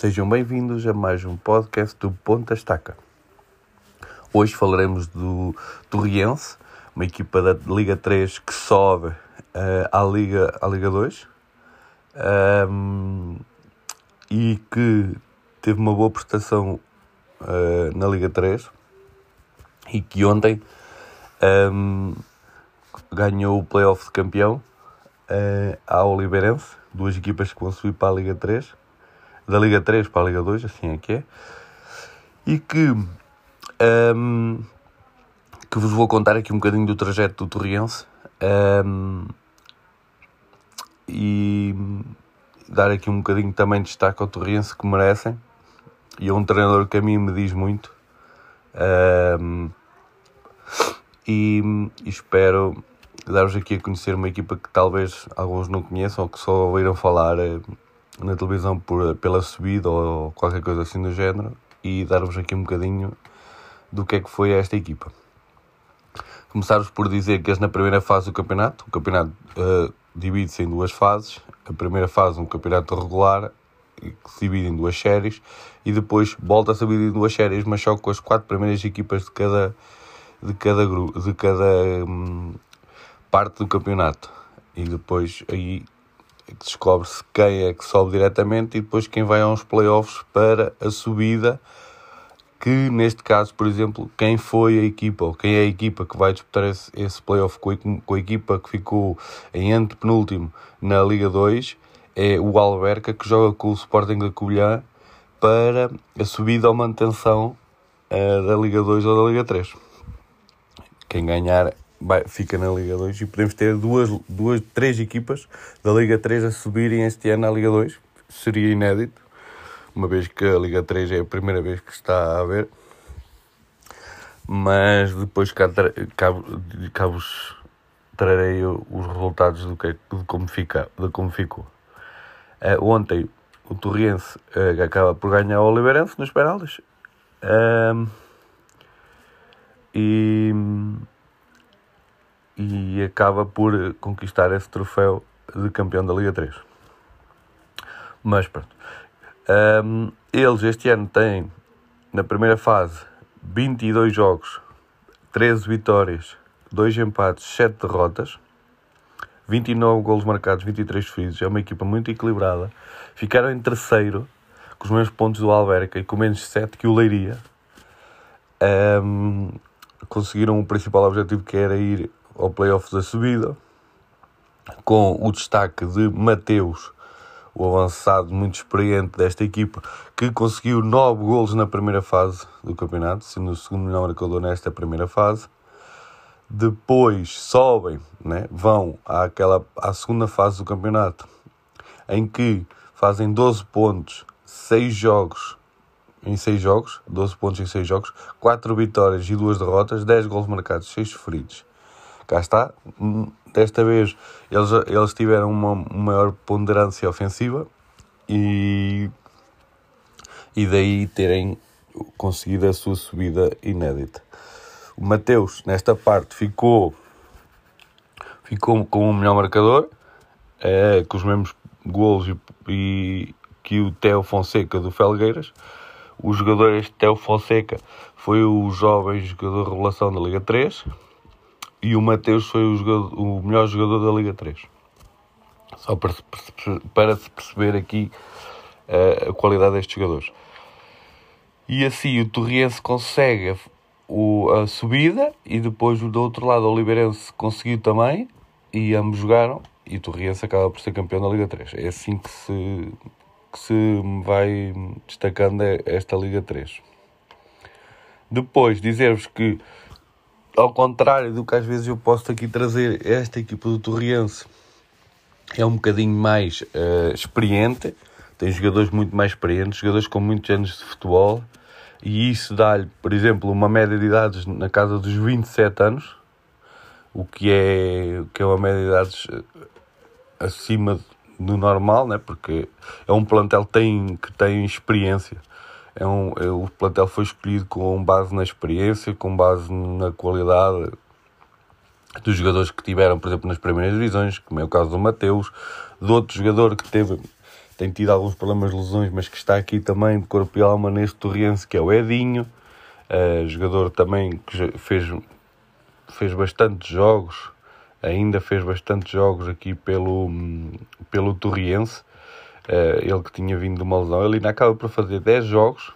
Sejam bem-vindos a mais um podcast do Ponta Estaca. Hoje falaremos do Torriense, uma equipa da Liga 3 que sobe uh, à, Liga, à Liga 2 um, e que teve uma boa prestação uh, na Liga 3 e que ontem um, ganhou o playoff de campeão uh, ao Oliveirense, duas equipas que vão subir para a Liga 3, da Liga 3 para a Liga 2, assim é que é, e que, um, que vos vou contar aqui um bocadinho do trajeto do Torriense um, e dar aqui um bocadinho também de destaque ao Torriense que merecem, e é um treinador que a mim me diz muito. Um, e, espero dar-vos aqui a conhecer uma equipa que talvez alguns não conheçam ou que só ouviram falar eh, na televisão por, pela subida ou qualquer coisa assim do género e dar-vos aqui um bocadinho do que é que foi esta equipa. Começar-vos por dizer que és na primeira fase do campeonato. O campeonato uh, divide-se em duas fases. A primeira fase, um campeonato regular, que se divide em duas séries, e depois volta a dividir em duas séries, mas só com as quatro primeiras equipas de cada, de cada, grupo, de cada hum, parte do campeonato. E depois aí descobre-se quem é que sobe diretamente e depois quem vai a uns playoffs para a subida. Que neste caso, por exemplo, quem foi a equipa ou quem é a equipa que vai disputar esse, esse playoff com a, com a equipa que ficou em antepenúltimo na Liga 2 é o Alberca que joga com o Sporting da Covilhã para a subida ou manutenção uh, da Liga 2 ou da Liga 3. Quem ganhar vai, fica na Liga 2 e podemos ter duas, duas, três equipas da Liga 3 a subirem este ano à Liga 2. Seria inédito, uma vez que a Liga 3 é a primeira vez que está a haver. Mas depois cá, cá, cá vos trarei os resultados do que, de, como fica, de como ficou. Uh, ontem o Torriense uh, acaba por ganhar o Oliveirense nos penaltis. Uh, e, e acaba por conquistar esse troféu de campeão da Liga 3. Mas pronto. Um, eles este ano têm, na primeira fase, 22 jogos, 13 vitórias, 2 empates, 7 derrotas. 29 golos marcados, 23 feridos. É uma equipa muito equilibrada. Ficaram em terceiro, com os mesmos pontos do Alverca e com menos 7 que o Leiria. Um, conseguiram o principal objetivo que era ir ao playoff da subida, com o destaque de Mateus, o avançado muito experiente desta equipa, que conseguiu 9 golos na primeira fase do campeonato, sendo o segundo melhor marcador nesta primeira fase depois sobem, né? vão àquela, à segunda fase do campeonato, em que fazem 12 pontos, 6 jogos, em 6 jogos, 12 pontos em 6 jogos, 4 vitórias e 2 derrotas, 10 gols marcados, 6 feridos. Cá está, desta vez eles, eles tiveram uma maior ponderância ofensiva e, e daí terem conseguido a sua subida inédita. O Mateus, nesta parte, ficou, ficou com o melhor marcador, é, com os mesmos golos e, e, que o Teo Fonseca do Felgueiras. O jogador, este Teo Fonseca, foi o jovem jogador revelação da Liga 3 e o Mateus foi o, jogador, o melhor jogador da Liga 3. Só para se, para se perceber aqui uh, a qualidade destes jogadores. E assim o Torriense consegue o, a subida e depois do outro lado o Oliveirense conseguiu também e ambos jogaram e o Torriense acaba por ser campeão da Liga 3. É assim que se, que se vai destacando esta Liga 3. Depois, dizer-vos que, ao contrário do que às vezes eu posso aqui trazer, esta equipa do Torriense é um bocadinho mais uh, experiente, tem jogadores muito mais experientes, jogadores com muitos anos de futebol, e isso dá-lhe, por exemplo, uma média de idades na casa dos 27 anos, o que é, que é uma média de idades eh, acima do normal, né? porque é um plantel tem, que tem experiência. É um, é, o plantel foi escolhido com base na experiência, com base na qualidade dos jogadores que tiveram, por exemplo, nas primeiras divisões, como é o caso do Mateus, de outro jogador que teve tem tido alguns problemas de lesões, mas que está aqui também de corpo e alma neste Torrense, que é o Edinho, uh, jogador também que fez, fez bastantes jogos, ainda fez bastantes jogos aqui pelo, pelo Torriense, ele que tinha vindo de uma lesão, ele ainda acaba por fazer 10 jogos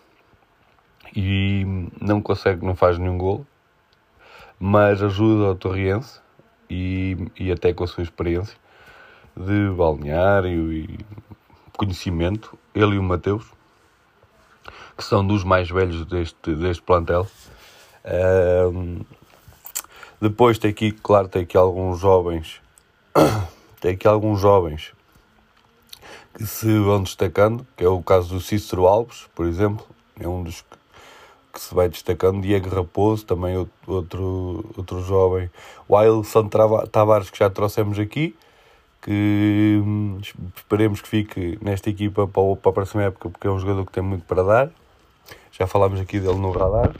e não consegue, não faz nenhum gol, mas ajuda o Torriense e, e até com a sua experiência de balneário e conhecimento, ele e o Mateus, que são dos mais velhos deste, deste plantel. Um, depois tem aqui, claro, tem aqui alguns jovens, tem aqui alguns jovens que se vão destacando, que é o caso do Cícero Alves, por exemplo, é um dos que, que se vai destacando, Diego Raposo, também outro, outro jovem, o Ailson Tavares, que já trouxemos aqui, que hum, esperemos que fique nesta equipa para, para a próxima época, porque é um jogador que tem muito para dar. Já falámos aqui dele no radar.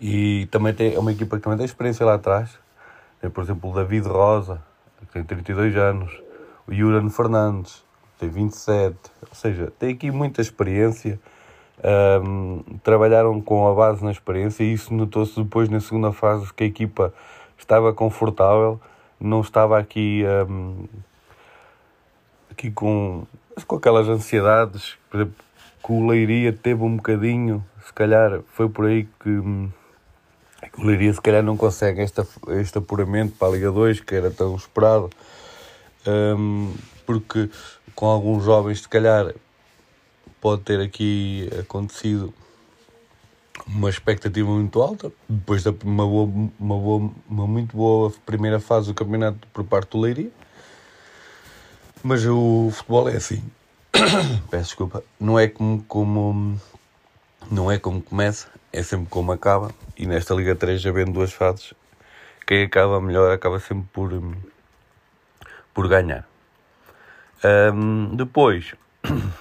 E também tem, é uma equipa que também tem experiência lá atrás. Tem, por exemplo, o David Rosa, que tem 32 anos. O Juran Fernandes, tem 27. Ou seja, tem aqui muita experiência. Um, trabalharam com a base na experiência e isso notou-se depois na segunda fase que a equipa estava confortável não estava aqui, um, aqui com, com aquelas ansiedades, por exemplo, que o Leiria teve um bocadinho, se calhar foi por aí que, que o Leiria se calhar não consegue esta, este apuramento para a Liga 2, que era tão esperado, um, porque com alguns jovens se calhar pode ter aqui acontecido uma expectativa muito alta, depois de uma, boa, uma, boa, uma muito boa primeira fase do campeonato por parte do Leiria. Mas o futebol é assim. Peço desculpa. Não é como, como não é como começa, é sempre como acaba. E nesta Liga 3 já vendo duas fases, quem acaba melhor acaba sempre por, por ganhar. Um, depois, uh,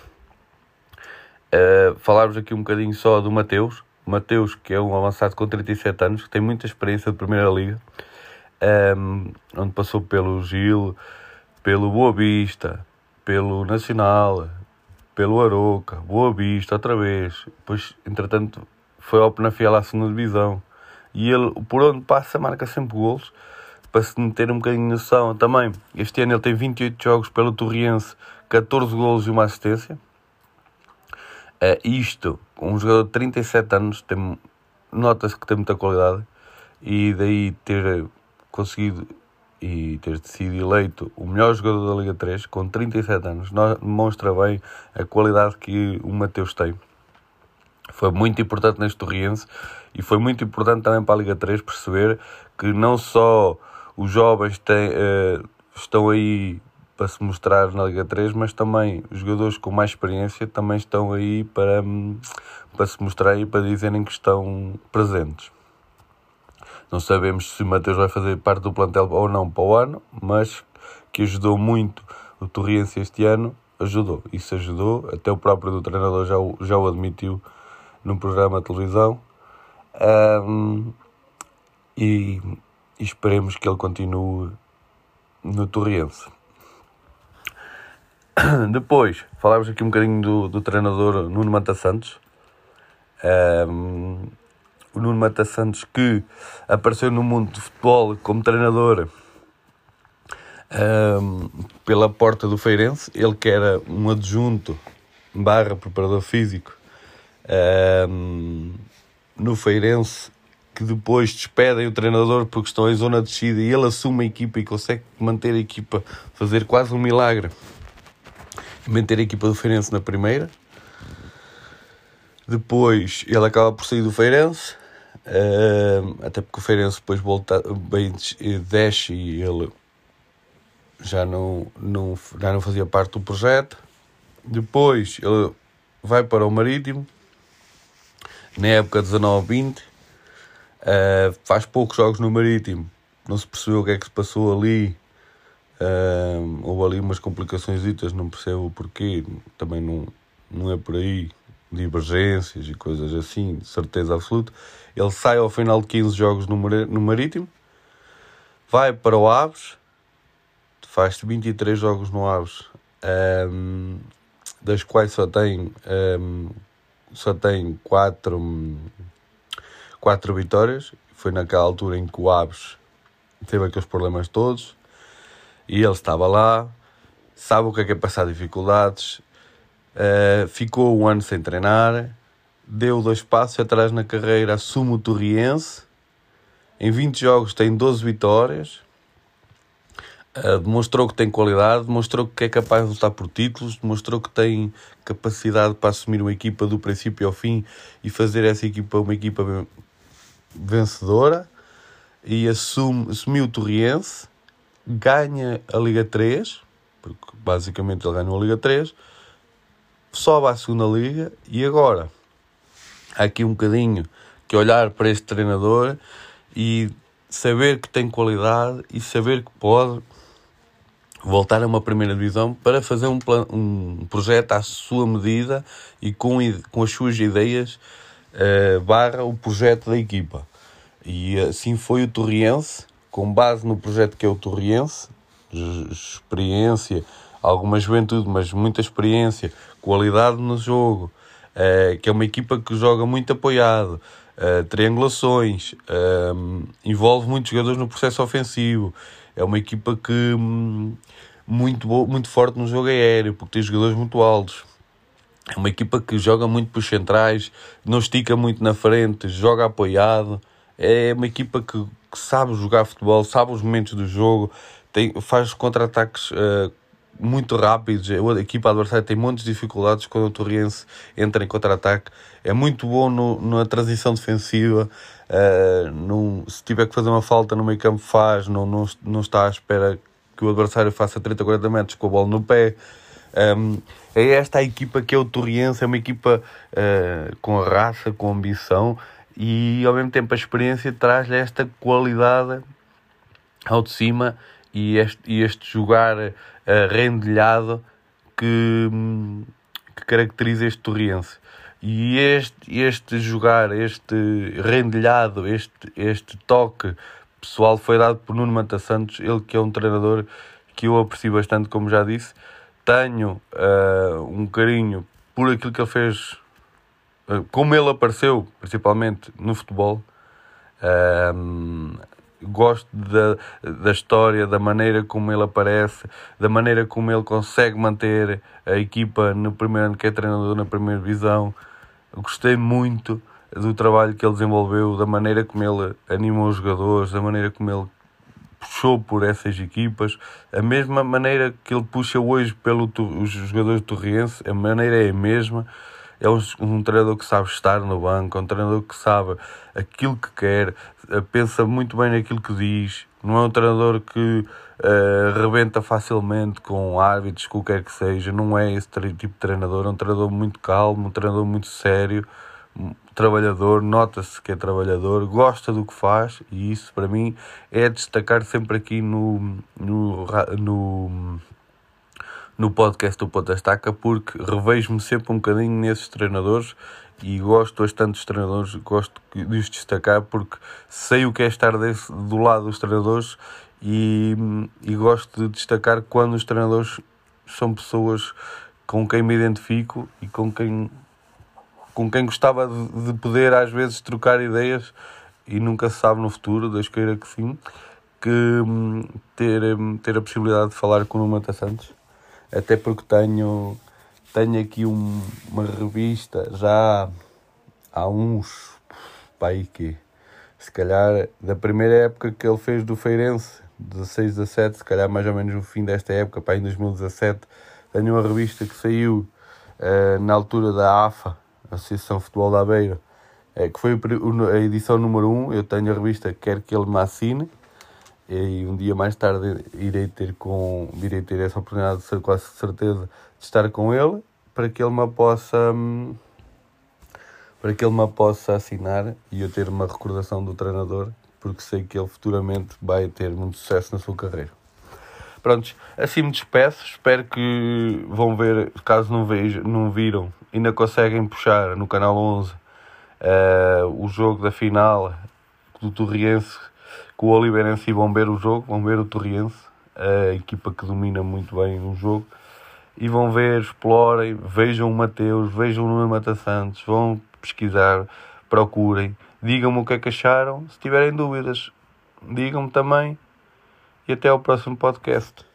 falarmos aqui um bocadinho só do Mateus, Mateus, que é um avançado com 37 anos, que tem muita experiência de Primeira Liga, um, onde passou pelo Gil, pelo Boa Vista, pelo Nacional, pelo Aroca, Boa Vista, outra vez. Depois, entretanto, foi ao Penafiel à segunda divisão. E ele, por onde passa, marca sempre golos, para se meter um bocadinho noção também. Este ano ele tem 28 jogos pelo Torriense, 14 golos e uma assistência. Uh, isto, um jogador de 37 anos, tem, nota-se que tem muita qualidade e daí ter conseguido e ter sido eleito o melhor jogador da Liga 3 com 37 anos demonstra bem a qualidade que o Mateus tem. Foi muito importante neste Torriense e foi muito importante também para a Liga 3 perceber que não só os jovens têm, uh, estão aí para se mostrar na Liga 3, mas também os jogadores com mais experiência também estão aí para, hum, para se mostrar e para dizerem que estão presentes. Não sabemos se o Mateus vai fazer parte do plantel ou não para o ano, mas que ajudou muito o Torriense este ano, ajudou. Isso ajudou, até o próprio do treinador já o, já o admitiu num programa de televisão. Um, e, e esperemos que ele continue no Torriense. Depois, falámos aqui um bocadinho do, do treinador Nuno Mata Santos. Um, o Nuno Mata Santos que apareceu no mundo do futebol como treinador um, pela porta do Feirense. Ele que era um adjunto barra preparador físico um, no Feirense que depois despedem o treinador porque estão em zona de descida e ele assume a equipa e consegue manter a equipa, fazer quase um milagre manter a equipa do Feirense na primeira. Depois ele acaba por sair do Feirense, uh, até porque o Feirense depois volta, bem, desce e ele já não, não, já não fazia parte do projeto. Depois ele vai para o Marítimo, na época 19-20, uh, faz poucos jogos no Marítimo, não se percebeu o que é que se passou ali. Uh, houve ali umas complicações não percebo o porquê, também não, não é por aí, divergências e coisas assim, de certeza absoluta. Ele sai ao final de 15 jogos no, no Marítimo, vai para o Aves, faz 23 jogos no Aves um, das quais só tem, um, só tem quatro, quatro vitórias. Foi naquela altura em que o Aves teve aqueles problemas todos. E ele estava lá, sabe o que é, que é passar dificuldades, uh, ficou um ano sem treinar, deu dois passos atrás na carreira, assume o Torriense, em 20 jogos tem 12 vitórias, uh, demonstrou que tem qualidade, demonstrou que é capaz de lutar por títulos, demonstrou que tem capacidade para assumir uma equipa do princípio ao fim e fazer essa equipa uma equipa vencedora e assume, assumiu o Torriense, ganha a Liga 3, porque basicamente ele ganhou a Liga 3, sobe à segunda Liga e agora? Há aqui um bocadinho que olhar para este treinador e saber que tem qualidade e saber que pode voltar a uma primeira divisão para fazer um, plan, um projeto à sua medida e com, com as suas ideias barra o projeto da equipa. E assim foi o Torriense, com base no projeto que é o Torriense, experiência, alguma juventude, mas muita experiência, qualidade no jogo, uh, que é uma equipa que joga muito apoiado, triangulações, uh, envolve muitos jogadores no processo ofensivo. É uma equipa que um, muito, muito forte no jogo aéreo, porque tem jogadores muito altos. É uma equipa que joga muito para os centrais, não estica muito na frente, joga apoiado. É uma equipa que, que sabe jogar futebol, sabe os momentos do jogo, tem, faz contra-ataques uh, muito rápidos. A equipa adversária tem muitas dificuldades quando o Torriense entra em contra-ataque. É muito bom no, na transição defensiva. Uh, num, se tiver que fazer uma falta no meio campo, faz. Não, não, não está à espera que o adversário faça 30, 40 metros com a bola no pé. Um, é esta a equipa que é o Torriense. É uma equipa uh, com raça, com ambição e ao mesmo tempo a experiência traz-lhe esta qualidade ao de cima e este, e este jogar uh, rendilhado que, que caracteriza este Torriense. E este, este jogar, este rendilhado, este, este toque pessoal foi dado por Nuno Manta Santos, ele que é um treinador que eu aprecio bastante, como já disse. Tenho uh, um carinho por aquilo que ele fez, uh, como ele apareceu, principalmente no futebol. Uh, gosto da, da história, da maneira como ele aparece, da maneira como ele consegue manter a equipa no primeiro ano que é treinador na primeira divisão. Gostei muito do trabalho que ele desenvolveu, da maneira como ele animou os jogadores, da maneira como ele puxou por essas equipas, a mesma maneira que ele puxa hoje pelos jogadores do a maneira é a mesma. É um, um, treinador que sabe estar no banco, é um treinador que sabe aquilo que quer, eh, pensa muito bem naquilo que diz, não é um treinador que uh, rebenta facilmente com árbitros, o que seja, não é esse tipo de treinador, é um treinador muito calmo, um treinador muito sério, trabalhador, nota-se que é trabalhador, gosta do que faz e isso para mim é destacar sempre aqui no, no, no no podcast do Ponta Estaca porque revejo-me sempre um bocadinho nesses treinadores e gosto bastante dos treinadores, gosto de os destacar porque sei o que é estar desse, do lado dos treinadores e, e gosto de destacar quando os treinadores são pessoas com quem me identifico e com quem, com quem gostava de, de poder às vezes trocar ideias e nunca se sabe no futuro, Deus queira que sim, que hum, ter, hum, ter a possibilidade de falar com o Mata Santos. Até porque tenho, tenho aqui um, uma revista já há uns, pai que se calhar da primeira época que ele fez do Feirense, 16, 17, se calhar mais ou menos no fim desta época, pai, em 2017, tenho uma revista que saiu uh, na altura da AFA, Associação Futebol da Beira, uh, que foi a edição número 1, eu tenho a revista Quer que ele me assine, e um dia mais tarde irei ter com irei ter essa oportunidade de ser quase certeza de estar com ele para que ele me possa para que ele me possa assinar e eu ter uma recordação do treinador porque sei que ele futuramente vai ter muito sucesso na sua carreira. Prontos, assim me despeço. Espero que vão ver, caso não, vejam, não viram, ainda conseguem puxar no canal 11 uh, eh, o jogo da final do Torriense com o Oliveirense e vão ver o jogo, vão ver o Torriense, a equipa que domina muito bem o jogo. e vão ver, explorem, vejam o Mateus, vejam o Nuno Mata Santos, vão pesquisar, procurem, digam-me o que é que acharam, se tiverem dúvidas, digam-me também e até ao próximo podcast.